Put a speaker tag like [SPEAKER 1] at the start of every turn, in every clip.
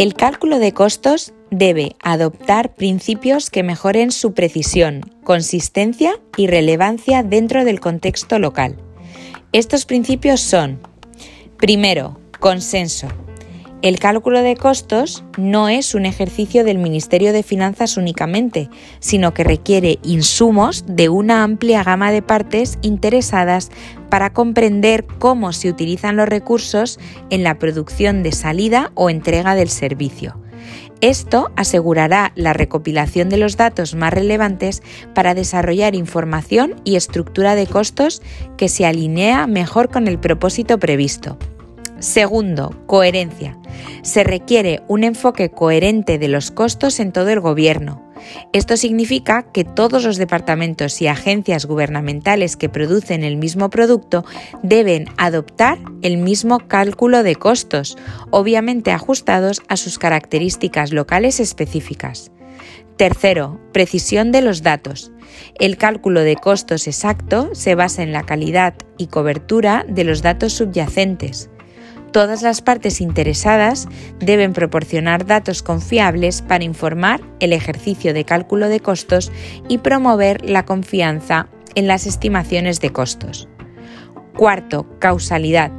[SPEAKER 1] El cálculo de costos debe adoptar principios que mejoren su precisión, consistencia y relevancia dentro del contexto local. Estos principios son, primero, consenso. El cálculo de costos no es un ejercicio del Ministerio de Finanzas únicamente, sino que requiere insumos de una amplia gama de partes interesadas para comprender cómo se utilizan los recursos en la producción de salida o entrega del servicio. Esto asegurará la recopilación de los datos más relevantes para desarrollar información y estructura de costos que se alinea mejor con el propósito previsto. Segundo, coherencia. Se requiere un enfoque coherente de los costos en todo el Gobierno. Esto significa que todos los departamentos y agencias gubernamentales que producen el mismo producto deben adoptar el mismo cálculo de costos, obviamente ajustados a sus características locales específicas. Tercero, precisión de los datos. El cálculo de costos exacto se basa en la calidad y cobertura de los datos subyacentes. Todas las partes interesadas deben proporcionar datos confiables para informar el ejercicio de cálculo de costos y promover la confianza en las estimaciones de costos. Cuarto, causalidad.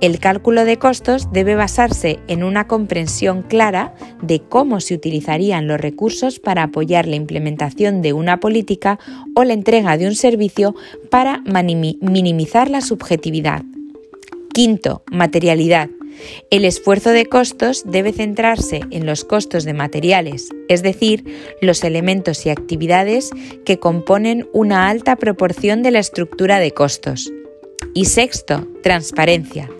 [SPEAKER 1] El cálculo de costos debe basarse en una comprensión clara de cómo se utilizarían los recursos para apoyar la implementación de una política o la entrega de un servicio para minimizar la subjetividad. Quinto, materialidad. El esfuerzo de costos debe centrarse en los costos de materiales, es decir, los elementos y actividades que componen una alta proporción de la estructura de costos. Y sexto, transparencia.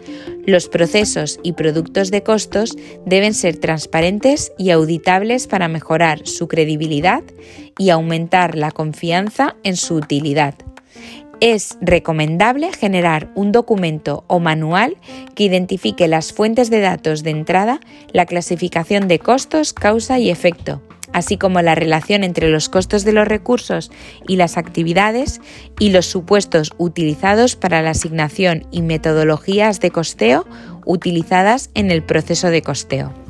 [SPEAKER 1] Los procesos y productos de costos deben ser transparentes y auditables para mejorar su credibilidad y aumentar la confianza en su utilidad es recomendable generar un documento o manual que identifique las fuentes de datos de entrada, la clasificación de costos, causa y efecto, así como la relación entre los costos de los recursos y las actividades y los supuestos utilizados para la asignación y metodologías de costeo utilizadas en el proceso de costeo.